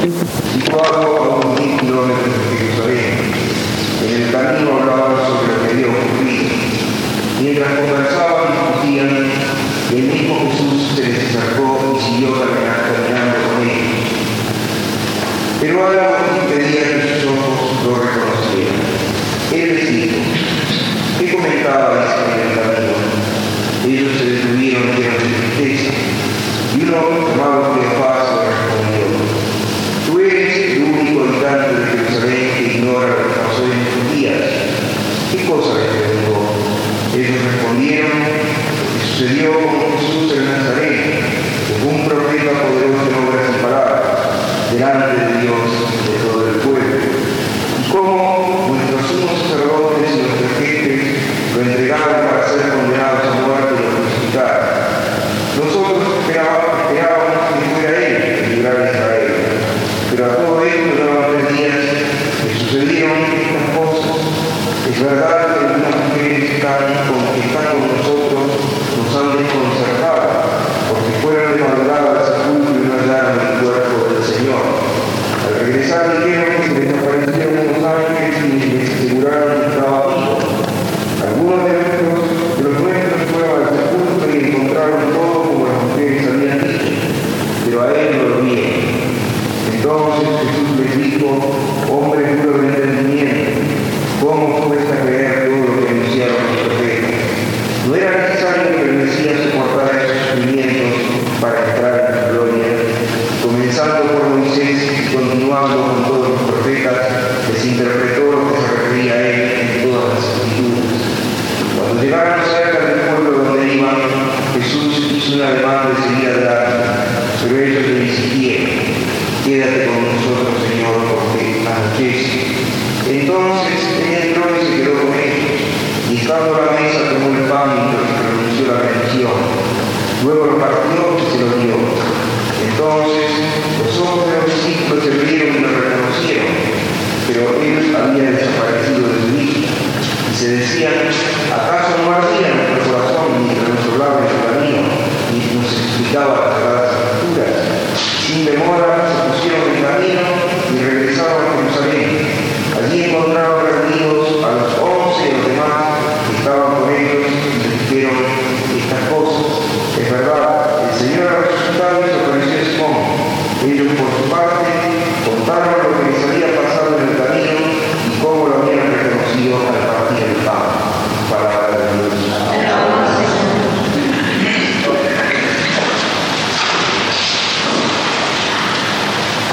situado a unos mil kilómetros de Jerusalén. En el camino hablaban sobre lo que había ocurrido. Mientras conversaban y discutían, el mismo Jesús se les acercó y siguió caminando con ellos. Pero algo impedía que sus ojos lo reconocieran. Él les dijo, ¿qué comentabais en el camino? Ellos se detuvieron llenos de tristeza. Y uno llamado Cleofás le respondió, tú eres el único habitante de Jerusalén que ignora lo que pasó en estos días. ¿Qué cosa les preguntó? Ellos respondieron, lo que sucedió con Jesús en Nazaret, que fue un profeta poderoso en obras y palabras, delante de Dios y de todo el pueblo. Y cómo nuestros sumos sacerdotes y nuestros jefes lo entregaron para ser condenados a muerte y lo crucificaron. Nosotros esperábamos, esperábamos que fuera Él el librar a Israel. Pero a todo esto llevan tres días que sucedieron estas cosas. Es verdad que algunas mujeres están con, que están con nosotros nos han desconcertado, porque fueron de madrugada al sepulcro y no hallaron el cuerpo del Señor. Al regresar dijeron que se les aparecieron unos ángeles y les aseguraron que estaba vivo. Algunos de, nuestros, de los nuestros fueron al sepulcro y encontraron todo como las mujeres habían dicho, pero a él no lo vieron. Entonces Jesús les dijo, hombre puro de entendimiento, ¿cómo cuesta creer todo lo que anunciaron los profetas? No era necesario que el Mesías soportara esos sufrimientos para entrar en la gloria, comenzando por Moisés y continuando con todos los profetas, les interpretó lo que se refería a él en todas las escrituras. Cuando llegaron cerca del pueblo donde iban, Jesús hizo un ademán de seguir adelante, pero ellos le insistieron, quédate con nosotros, Señor, porque anochece. Entonces él entró y se quedó con ellos, y estando a la mesa tomó el pan y pronunció la bendición. Luego lo partió y se lo dio. Entonces los ojos de los discípulos se vieron y lo reconocieron, pero ellos habían desaparecido de su vista. Y se decían, ¿acaso no ardía nuestro corazón mientras nos hablaba el camino y nos explicaba las sagradas escrituras? Sin demora se pusieron en camino y regresaron a Jerusalén. Allí encontraron reunidos a los once y los demás que estaban con ellos y les dijeron estas cosas. Es verdad, el Señor ha resucitado y se apareció a Simón. Ellos por su parte contaron lo que les había pasado en el camino y cómo lo habían reconocido al partir el pan. Palabra de Dios.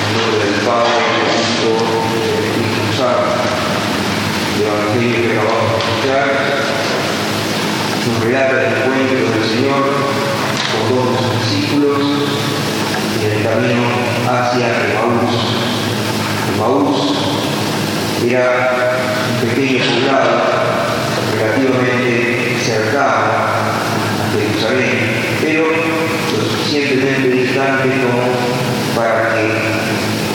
En nombre del Padre, del Hijo y del Espíritu Santo. El Evangelio que acabamos de escuchar relata el encuentro del Señor con todos sus discípulos en el camino hacia Emaús. Emaús era un pequeño poblado relativamente cercano a Jerusalén, pero lo suficientemente distante como para que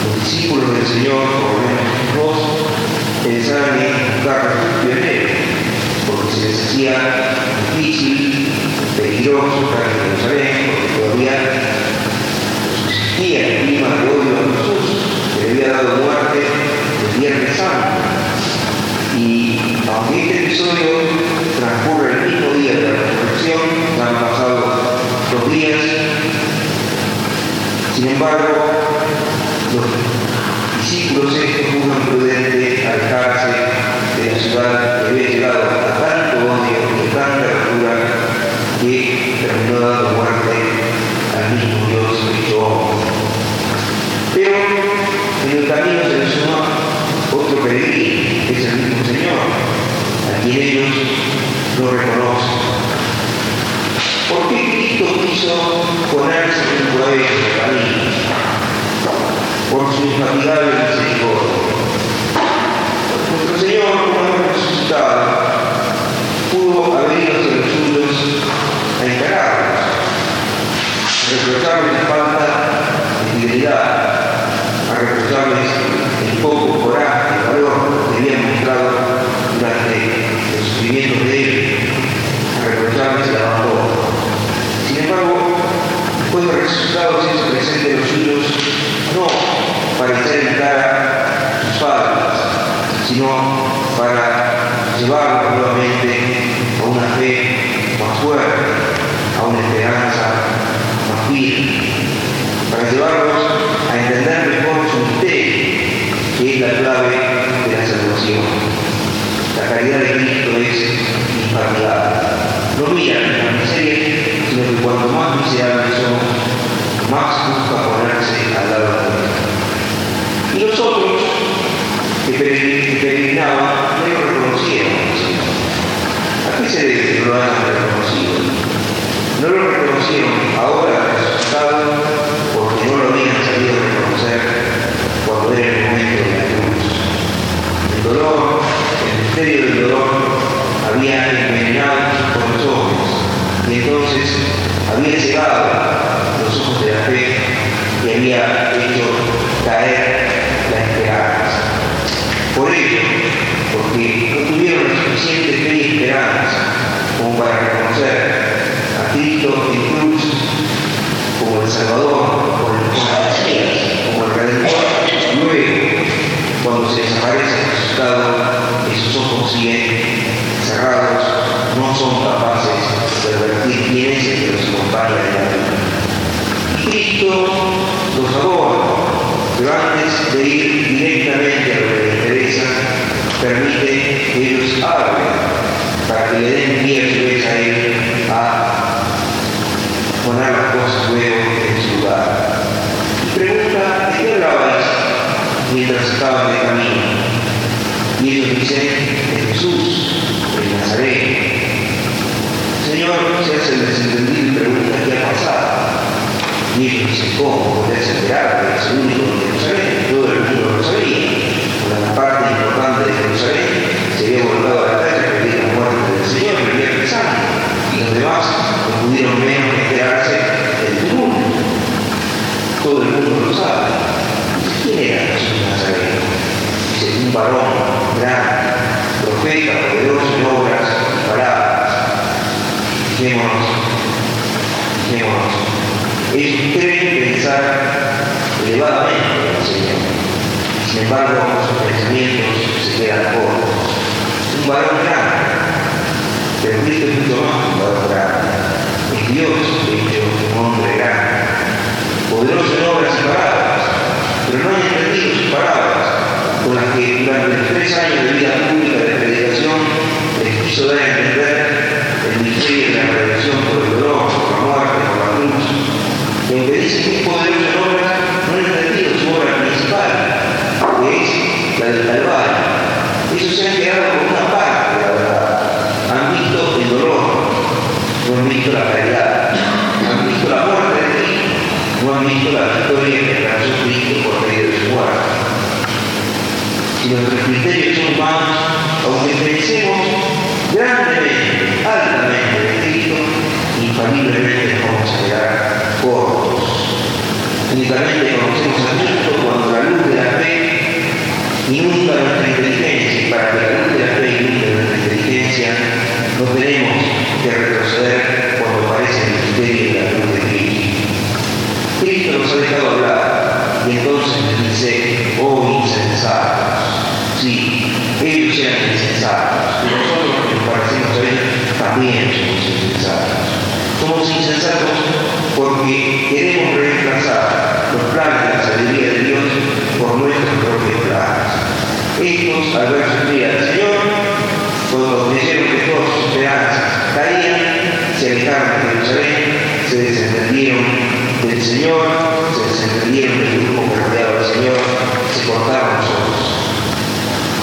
los discípulos del Señor, por lo menos dos, pensaran en buscar porque se les peligroso estar en Jerusalén, porque todavía subsistía el clima de odio a Jesús, que le había dado muerte el Viernes Santo. Y aunque este episodio transcurre el mismo día de la resurrección, han pasado dos días, sin embargo, los discípulos estos juzgan prudente alejarse de la ciudad que había llegado a tanto odio y a tanta locura que terminó dando muerte al mismo Dios hecho hombre. Pero en el camino se les otro peregrino, que es el mismo Señor, a quien ellos no reconocen. ¿Por qué Cristo quiso ponerse en el camino? Por su infatigable reprocharles falta de fidelidad, a reprocharles el poco coraje, el valor que habían mostrado durante los sufrimientos de ellos, a reprocharles el abandono. Sin embargo, después de resucitados y se presenten los suyos, no para echar en cara sus padres, sino para llevarlos nuevamente a una fe más fuerte para llevarlos a entender mejor su misterio, que es la clave de la salvación. La caridad de Cristo es impagable. No mira la miseria, sino que cuanto más miserables somos, más busca ponerse al lado de Dios. Y nosotros, que peregrinaban, no lo reconocieron. ¿A qué se debe que lo hayan reconocido? No lo reconocieron ahora resucitado porque no lo habían sabido reconocer cuando era el momento de la cruz. El dolor, el misterio del dolor, había envenenado sus corazones y entonces había llegado los ojos de la fe y había Cristo adora, pero antes de ir directamente a lo que les interesa, permite que ellos hablen para que le den pie a su vez a él a poner las cosas luego en su lugar. Y pregunta, ¿de qué hablabais mientras estaban de camino? Y ellos dicen, Jesús, de Nazaret. Señor, se hace el desentendido y pregunta, ¿qué ha pasado? Y ellos dicen, ¿cómo? Podés esperar que es el único de Jerusalén, todo el mundo lo sabía. Una parte importante de Jerusalén se había volcado a la calle a pedir la muerte del Señor, y había pensado. Y los demás no pudieron menos que esperarse el tumulto. Todo el mundo lo sabe. ¿Quién era Jesús de Nazaret? Dice, un varón grande, profeta, poderoso en obras palabras. Fijémonos, fijémonos. Ellos creen pensar elevadamente en el Señor. Sin embargo, sus pensamientos se quedan cortos. Un varón grande, pero Cristo es mucho más que un varón grande. Es Dios, de hecho, un hombre grande. Poderoso en obras y palabras, pero no han entendido sus palabras, con las que durante tres años de vida pública de predicación les quiso dar a entender el misterio de la redención por el dolor, por la muerte, por la cruz. Y aunque dicen que es poderoso en obras, no han entendido su obra principal, que es la del Calvario. Ellos se han quedado con una parte de la verdad. Han visto el dolor, no han visto la caridad, han visto la muerte de Cristo, no han visto la victoria que alcanzó Cristo por medio de su muerte. Si nuestros criterios son humanos, aunque pensemos grandemente, altamente de Cristo, infaliblemente nos vamos a quedar cortos. Únicamente conocemos a Cristo cuando la luz de la fe inunda nuestra inteligencia y para que la luz de la fe inunde nuestra inteligencia no tenemos que retroceder cuando aparece el misterio de la cruz de Cristo. Cristo nos ha dejado hablar y entonces dice, oh insensatos. Sí, ellos eran insensatos y nosotros que nos parecemos a ellos también somos insensatos. Somos insensatos porque queremos reemplazar los planes de la sabiduría de Dios por nuestros propios planes. Estos, al ver sufrir al Señor, cuando creyeron que todas sus esperanzas caían, se alejaron de Jerusalén, se desentendieron del Señor, se desentendieron del grupo que rodeaba al Señor, se cortaron los ojos.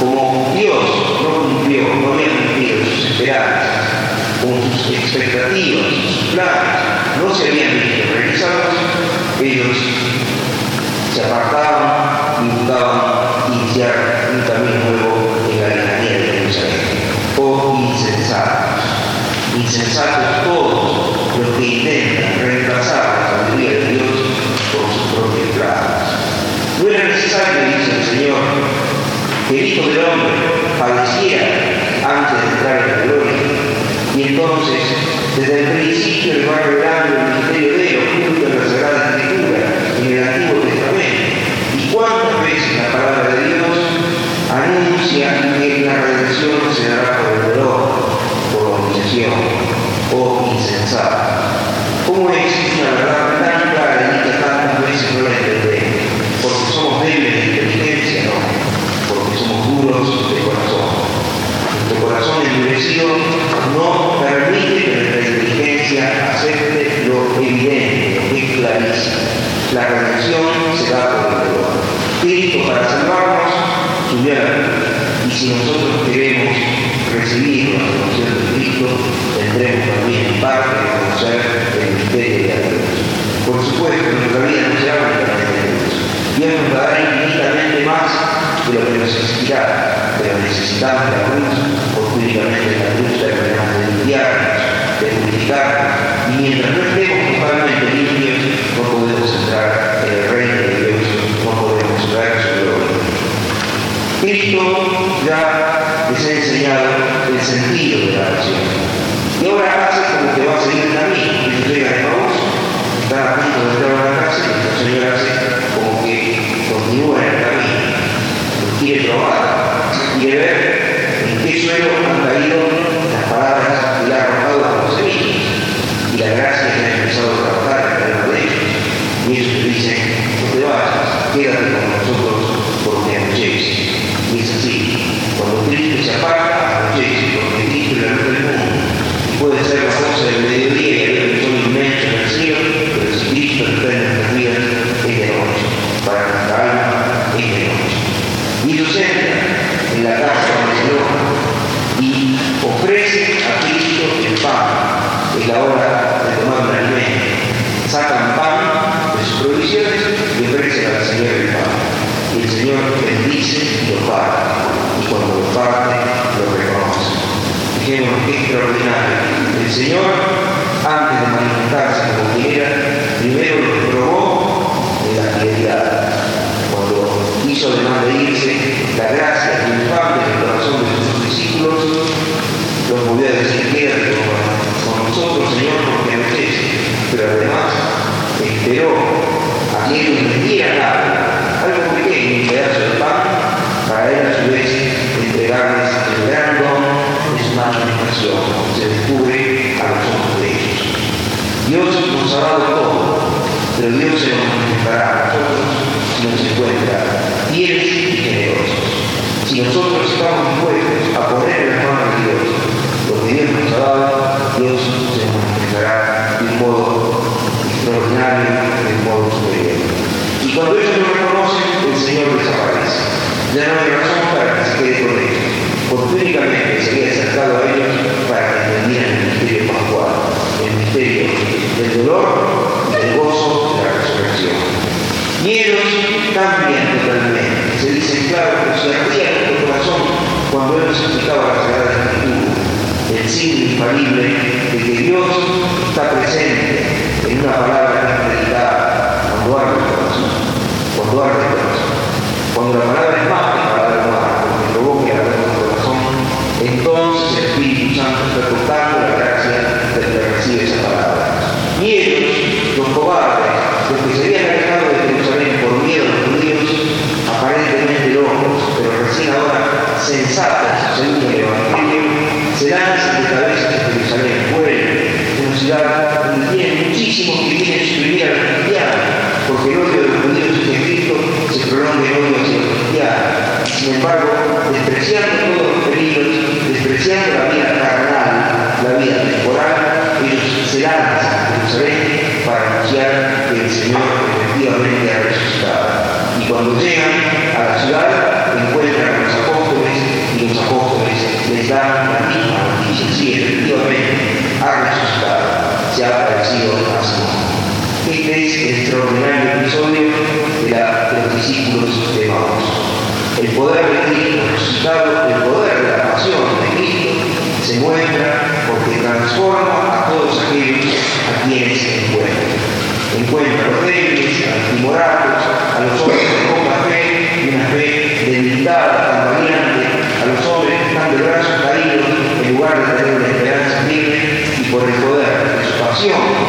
Como Dios no cumplió, no había cumplido sus esperanzas, con sus expectativas, planes, no se habían visto realizados, ellos se apartaban y buscaban iniciar un camino nuevo en la lejanía de Jerusalén. Oh insensatos, insensatos todos los que intentan reemplazar la sabiduría de Dios por sus propios planes. No era necesario, dice el Señor, que el Hijo del Hombre padeciera antes de entrar en la gloria. Y entonces, desde el principio, ¿Y cuántas veces la palabra de Dios anuncia que la redención se dará por el dolor, por la humillación o insensata? ¿Cómo existe una verdad tan clara y que tantas veces no la entendemos? Porque somos débiles de inteligencia, no, porque somos duros de corazón. Nuestro corazón endurecido no permite Acepte lo evidente, lo que es clarísimo. La redención se da por el dolor. Cristo para salvarnos subió. Y si nosotros queremos recibir la redención de Cristo, tendremos también en parte de conocer el misterio de la. Por supuesto, nuestra vida no será únicamente de Dios. Dios nos dará infinitamente más de lo que nos exigirá, pero necesitamos la cruz, porque únicamente la believe in con nosotros, Señor, porque antes, pero además esperó haciendo un día algo pequeño, un pedazo de pan, para él a su vez entregarles el gran don de su manifestación, se descubre a los ojos de ellos. Dios nos ha dado todo, pero Dios se nos manifestará a nosotros si nos encuentra fieles y generosos. Si nosotros estamos explicaba la Sagrada Escritura, el signo infalible de que Dios está presente en una palabra sabe, se sedang 是啊